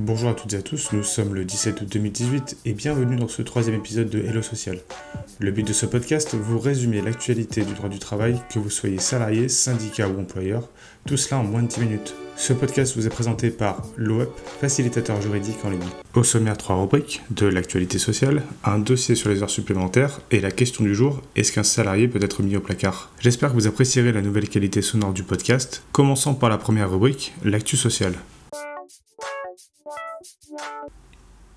Bonjour à toutes et à tous, nous sommes le 17 août 2018 et bienvenue dans ce troisième épisode de Hello Social. Le but de ce podcast, vous résumer l'actualité du droit du travail, que vous soyez salarié, syndicat ou employeur, tout cela en moins de 10 minutes. Ce podcast vous est présenté par l'OEP, facilitateur juridique en ligne. Au sommaire, trois rubriques, de l'actualité sociale, un dossier sur les heures supplémentaires et la question du jour, est-ce qu'un salarié peut être mis au placard? J'espère que vous apprécierez la nouvelle qualité sonore du podcast, commençant par la première rubrique, l'actu sociale.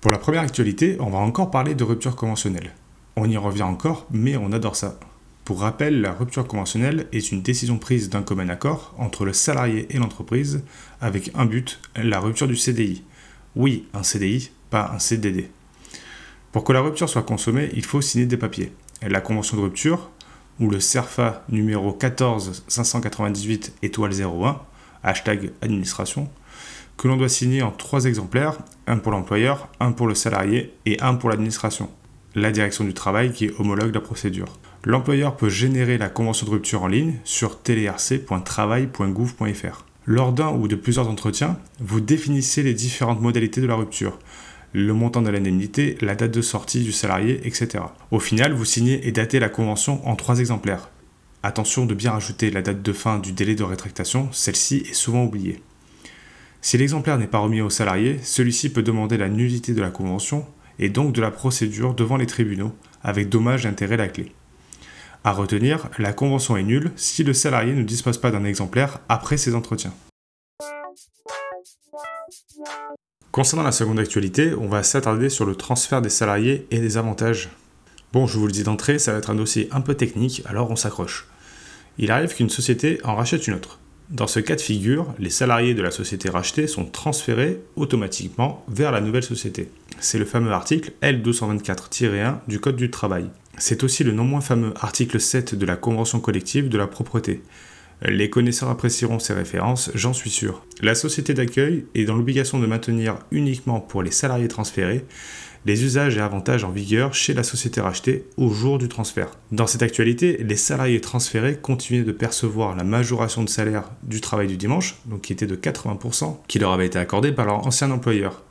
Pour la première actualité, on va encore parler de rupture conventionnelle. On y revient encore, mais on adore ça. Pour rappel, la rupture conventionnelle est une décision prise d'un commun accord entre le salarié et l'entreprise avec un but, la rupture du CDI. Oui, un CDI, pas un CDD. Pour que la rupture soit consommée, il faut signer des papiers. La convention de rupture, ou le CERFA numéro 14 598 étoile 01, hashtag administration, que l'on doit signer en trois exemplaires, un pour l'employeur, un pour le salarié et un pour l'administration. La direction du travail qui homologue la procédure. L'employeur peut générer la convention de rupture en ligne sur telerc.travail.gouv.fr. Lors d'un ou de plusieurs entretiens, vous définissez les différentes modalités de la rupture, le montant de l'indemnité, la date de sortie du salarié, etc. Au final, vous signez et datez la convention en trois exemplaires. Attention de bien rajouter la date de fin du délai de rétractation, celle-ci est souvent oubliée. Si l'exemplaire n'est pas remis au salarié, celui-ci peut demander la nullité de la convention et donc de la procédure devant les tribunaux, avec dommage d'intérêt la clé. À retenir, la convention est nulle si le salarié ne dispose pas d'un exemplaire après ses entretiens. Concernant la seconde actualité, on va s'attarder sur le transfert des salariés et des avantages. Bon, je vous le dis d'entrée, ça va être un dossier un peu technique, alors on s'accroche. Il arrive qu'une société en rachète une autre. Dans ce cas de figure, les salariés de la société rachetée sont transférés automatiquement vers la nouvelle société. C'est le fameux article L224-1 du Code du travail. C'est aussi le non moins fameux article 7 de la Convention collective de la propreté. Les connaisseurs apprécieront ces références, j'en suis sûr. La société d'accueil est dans l'obligation de maintenir uniquement pour les salariés transférés les usages et avantages en vigueur chez la société rachetée au jour du transfert. Dans cette actualité, les salariés transférés continuaient de percevoir la majoration de salaire du travail du dimanche, donc qui était de 80%, qui leur avait été accordée par leur ancien employeur,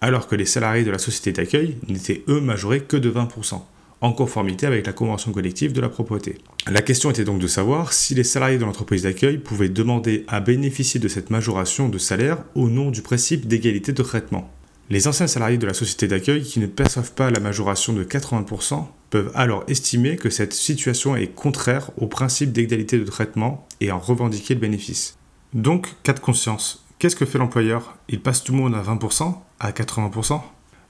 alors que les salariés de la société d'accueil n'étaient eux majorés que de 20% en conformité avec la convention collective de la propreté. La question était donc de savoir si les salariés de l'entreprise d'accueil pouvaient demander à bénéficier de cette majoration de salaire au nom du principe d'égalité de traitement. Les anciens salariés de la société d'accueil qui ne perçoivent pas la majoration de 80% peuvent alors estimer que cette situation est contraire au principe d'égalité de traitement et en revendiquer le bénéfice. Donc, cas de conscience, qu'est-ce que fait l'employeur? Il passe tout le monde à 20%, à 80%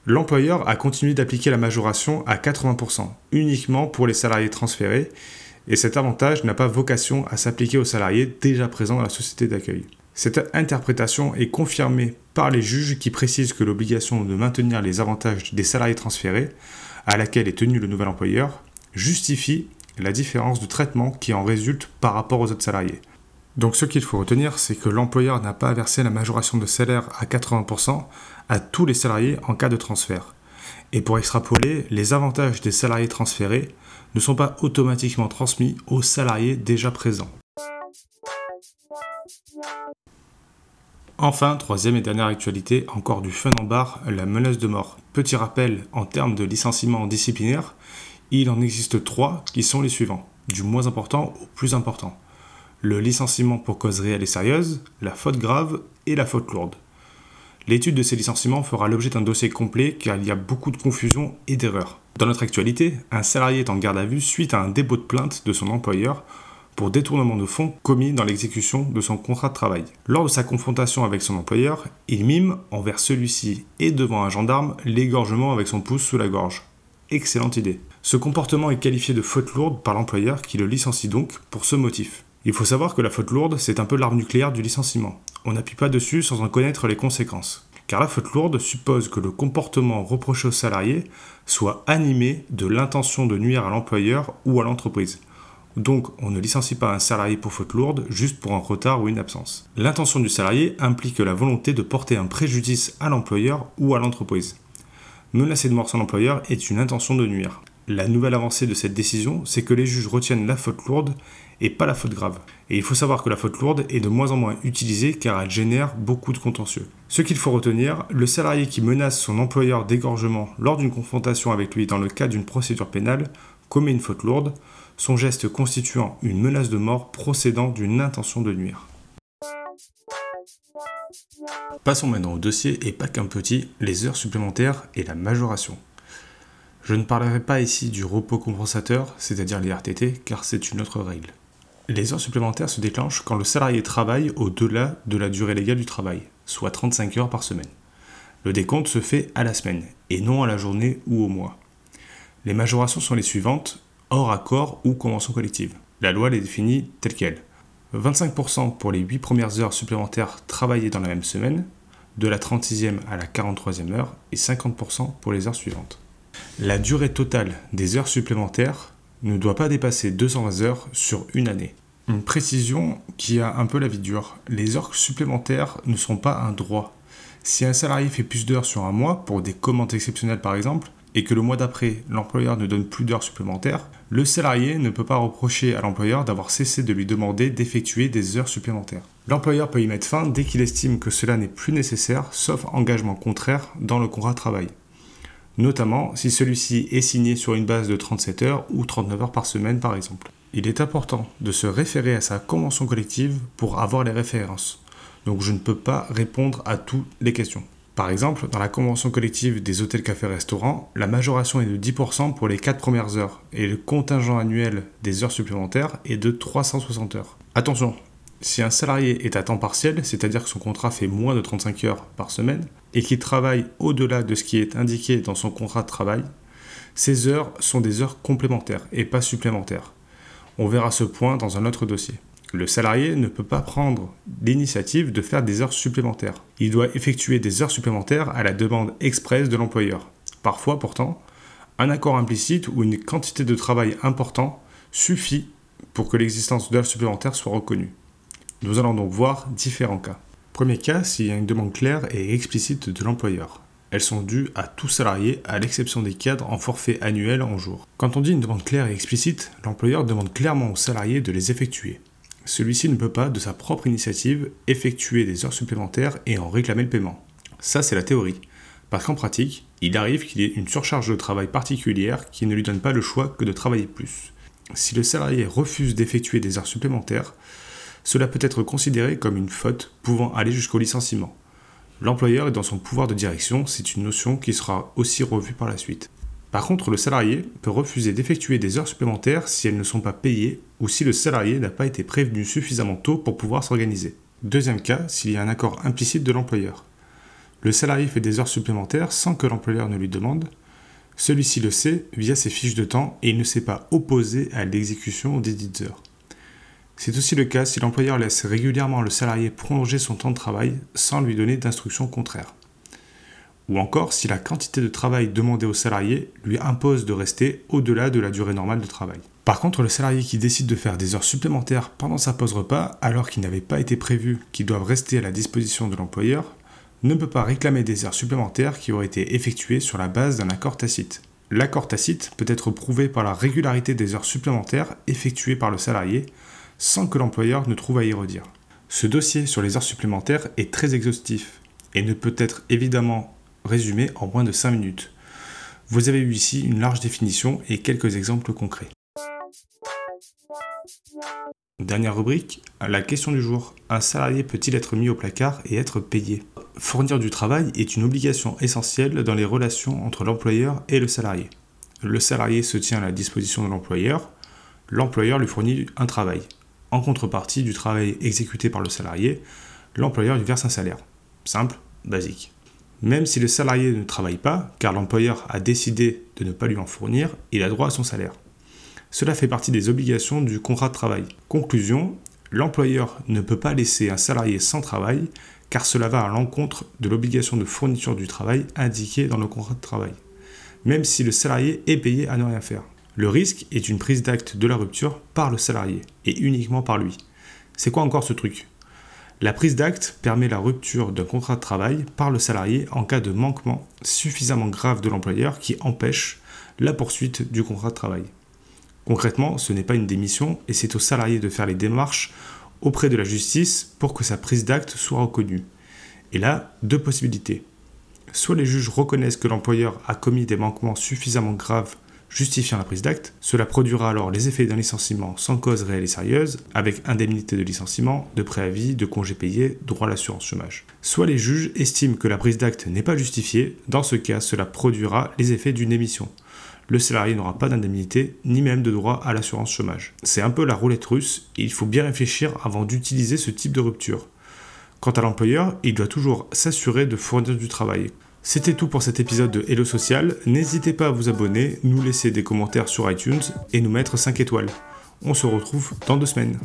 L'employeur a continué d'appliquer la majoration à 80%, uniquement pour les salariés transférés, et cet avantage n'a pas vocation à s'appliquer aux salariés déjà présents dans la société d'accueil. Cette interprétation est confirmée par les juges qui précisent que l'obligation de maintenir les avantages des salariés transférés, à laquelle est tenu le nouvel employeur, justifie la différence de traitement qui en résulte par rapport aux autres salariés. Donc ce qu'il faut retenir, c'est que l'employeur n'a pas versé la majoration de salaire à 80% à tous les salariés en cas de transfert. Et pour extrapoler, les avantages des salariés transférés ne sont pas automatiquement transmis aux salariés déjà présents. Enfin, troisième et dernière actualité, encore du fun en barre, la menace de mort. Petit rappel, en termes de licenciement disciplinaire, il en existe trois qui sont les suivants, du moins important au plus important. Le licenciement pour cause réelle et sérieuse, la faute grave et la faute lourde. L'étude de ces licenciements fera l'objet d'un dossier complet car il y a beaucoup de confusion et d'erreurs. Dans notre actualité, un salarié est en garde à vue suite à un dépôt de plainte de son employeur pour détournement de fonds commis dans l'exécution de son contrat de travail. Lors de sa confrontation avec son employeur, il mime envers celui-ci et devant un gendarme l'égorgement avec son pouce sous la gorge. Excellente idée. Ce comportement est qualifié de faute lourde par l'employeur qui le licencie donc pour ce motif. Il faut savoir que la faute lourde, c'est un peu l'arme nucléaire du licenciement. On n'appuie pas dessus sans en connaître les conséquences. Car la faute lourde suppose que le comportement reproché au salarié soit animé de l'intention de nuire à l'employeur ou à l'entreprise. Donc, on ne licencie pas un salarié pour faute lourde juste pour un retard ou une absence. L'intention du salarié implique la volonté de porter un préjudice à l'employeur ou à l'entreprise. Menacer de mort son employeur est une intention de nuire. La nouvelle avancée de cette décision, c'est que les juges retiennent la faute lourde et pas la faute grave. Et il faut savoir que la faute lourde est de moins en moins utilisée car elle génère beaucoup de contentieux. Ce qu'il faut retenir, le salarié qui menace son employeur d'égorgement lors d'une confrontation avec lui dans le cadre d'une procédure pénale commet une faute lourde, son geste constituant une menace de mort procédant d'une intention de nuire. Passons maintenant au dossier et pas qu'un petit, les heures supplémentaires et la majoration. Je ne parlerai pas ici du repos compensateur, c'est-à-dire les RTT, car c'est une autre règle. Les heures supplémentaires se déclenchent quand le salarié travaille au-delà de la durée légale du travail, soit 35 heures par semaine. Le décompte se fait à la semaine, et non à la journée ou au mois. Les majorations sont les suivantes, hors accord ou convention collective. La loi les définit telles quelles. 25% pour les 8 premières heures supplémentaires travaillées dans la même semaine, de la 36e à la 43e heure, et 50% pour les heures suivantes. La durée totale des heures supplémentaires ne doit pas dépasser 220 heures sur une année. Une précision qui a un peu la vie dure. Les heures supplémentaires ne sont pas un droit. Si un salarié fait plus d'heures sur un mois, pour des commandes exceptionnelles par exemple, et que le mois d'après, l'employeur ne donne plus d'heures supplémentaires, le salarié ne peut pas reprocher à l'employeur d'avoir cessé de lui demander d'effectuer des heures supplémentaires. L'employeur peut y mettre fin dès qu'il estime que cela n'est plus nécessaire, sauf engagement contraire dans le contrat de travail notamment si celui-ci est signé sur une base de 37 heures ou 39 heures par semaine par exemple. Il est important de se référer à sa convention collective pour avoir les références, donc je ne peux pas répondre à toutes les questions. Par exemple, dans la convention collective des hôtels, cafés, restaurants, la majoration est de 10% pour les 4 premières heures et le contingent annuel des heures supplémentaires est de 360 heures. Attention, si un salarié est à temps partiel, c'est-à-dire que son contrat fait moins de 35 heures par semaine, et qu'il travaille au-delà de ce qui est indiqué dans son contrat de travail, ces heures sont des heures complémentaires et pas supplémentaires. On verra ce point dans un autre dossier. Le salarié ne peut pas prendre l'initiative de faire des heures supplémentaires. Il doit effectuer des heures supplémentaires à la demande expresse de l'employeur. Parfois, pourtant, un accord implicite ou une quantité de travail important suffit pour que l'existence d'heures supplémentaires soit reconnue. Nous allons donc voir différents cas. Premier cas, s'il y a une demande claire et explicite de l'employeur. Elles sont dues à tout salarié, à l'exception des cadres en forfait annuel en jour. Quand on dit une demande claire et explicite, l'employeur demande clairement au salarié de les effectuer. Celui-ci ne peut pas, de sa propre initiative, effectuer des heures supplémentaires et en réclamer le paiement. Ça, c'est la théorie. Parce qu'en pratique, il arrive qu'il y ait une surcharge de travail particulière qui ne lui donne pas le choix que de travailler plus. Si le salarié refuse d'effectuer des heures supplémentaires, cela peut être considéré comme une faute pouvant aller jusqu'au licenciement. L'employeur est dans son pouvoir de direction, c'est une notion qui sera aussi revue par la suite. Par contre, le salarié peut refuser d'effectuer des heures supplémentaires si elles ne sont pas payées ou si le salarié n'a pas été prévenu suffisamment tôt pour pouvoir s'organiser. Deuxième cas, s'il y a un accord implicite de l'employeur. Le salarié fait des heures supplémentaires sans que l'employeur ne lui demande. Celui-ci le sait via ses fiches de temps et il ne s'est pas opposé à l'exécution des dites heures. C'est aussi le cas si l'employeur laisse régulièrement le salarié prolonger son temps de travail sans lui donner d'instructions contraires. Ou encore si la quantité de travail demandée au salarié lui impose de rester au-delà de la durée normale de travail. Par contre, le salarié qui décide de faire des heures supplémentaires pendant sa pause repas alors qu'il n'avait pas été prévu qu'ils doivent rester à la disposition de l'employeur ne peut pas réclamer des heures supplémentaires qui auraient été effectuées sur la base d'un accord tacite. L'accord tacite peut être prouvé par la régularité des heures supplémentaires effectuées par le salarié sans que l'employeur ne trouve à y redire. Ce dossier sur les heures supplémentaires est très exhaustif et ne peut être évidemment résumé en moins de 5 minutes. Vous avez eu ici une large définition et quelques exemples concrets. Dernière rubrique, la question du jour. Un salarié peut-il être mis au placard et être payé? Fournir du travail est une obligation essentielle dans les relations entre l'employeur et le salarié. Le salarié se tient à la disposition de l'employeur, l'employeur lui fournit un travail. En contrepartie du travail exécuté par le salarié, l'employeur lui verse un salaire. Simple, basique. Même si le salarié ne travaille pas, car l'employeur a décidé de ne pas lui en fournir, il a droit à son salaire. Cela fait partie des obligations du contrat de travail. Conclusion, l'employeur ne peut pas laisser un salarié sans travail, car cela va à l'encontre de l'obligation de fourniture du travail indiquée dans le contrat de travail, même si le salarié est payé à ne rien faire. Le risque est une prise d'acte de la rupture par le salarié, et uniquement par lui. C'est quoi encore ce truc? La prise d'acte permet la rupture d'un contrat de travail par le salarié en cas de manquement suffisamment grave de l'employeur qui empêche la poursuite du contrat de travail. Concrètement, ce n'est pas une démission et c'est au salarié de faire les démarches auprès de la justice pour que sa prise d'acte soit reconnue. Et là, deux possibilités. Soit les juges reconnaissent que l'employeur a commis des manquements suffisamment graves justifiant la prise d'acte, cela produira alors les effets d'un licenciement sans cause réelle et sérieuse, avec indemnité de licenciement, de préavis, de congés payés, droit à l'assurance chômage. Soit les juges estiment que la prise d'acte n'est pas justifiée, dans ce cas cela produira les effets d'une émission. Le salarié n'aura pas d'indemnité, ni même de droit à l'assurance chômage. C'est un peu la roulette russe, il faut bien réfléchir avant d'utiliser ce type de rupture. Quant à l'employeur, il doit toujours s'assurer de fournir du travail. C'était tout pour cet épisode de Hello Social. N'hésitez pas à vous abonner, nous laisser des commentaires sur iTunes et nous mettre 5 étoiles. On se retrouve dans deux semaines.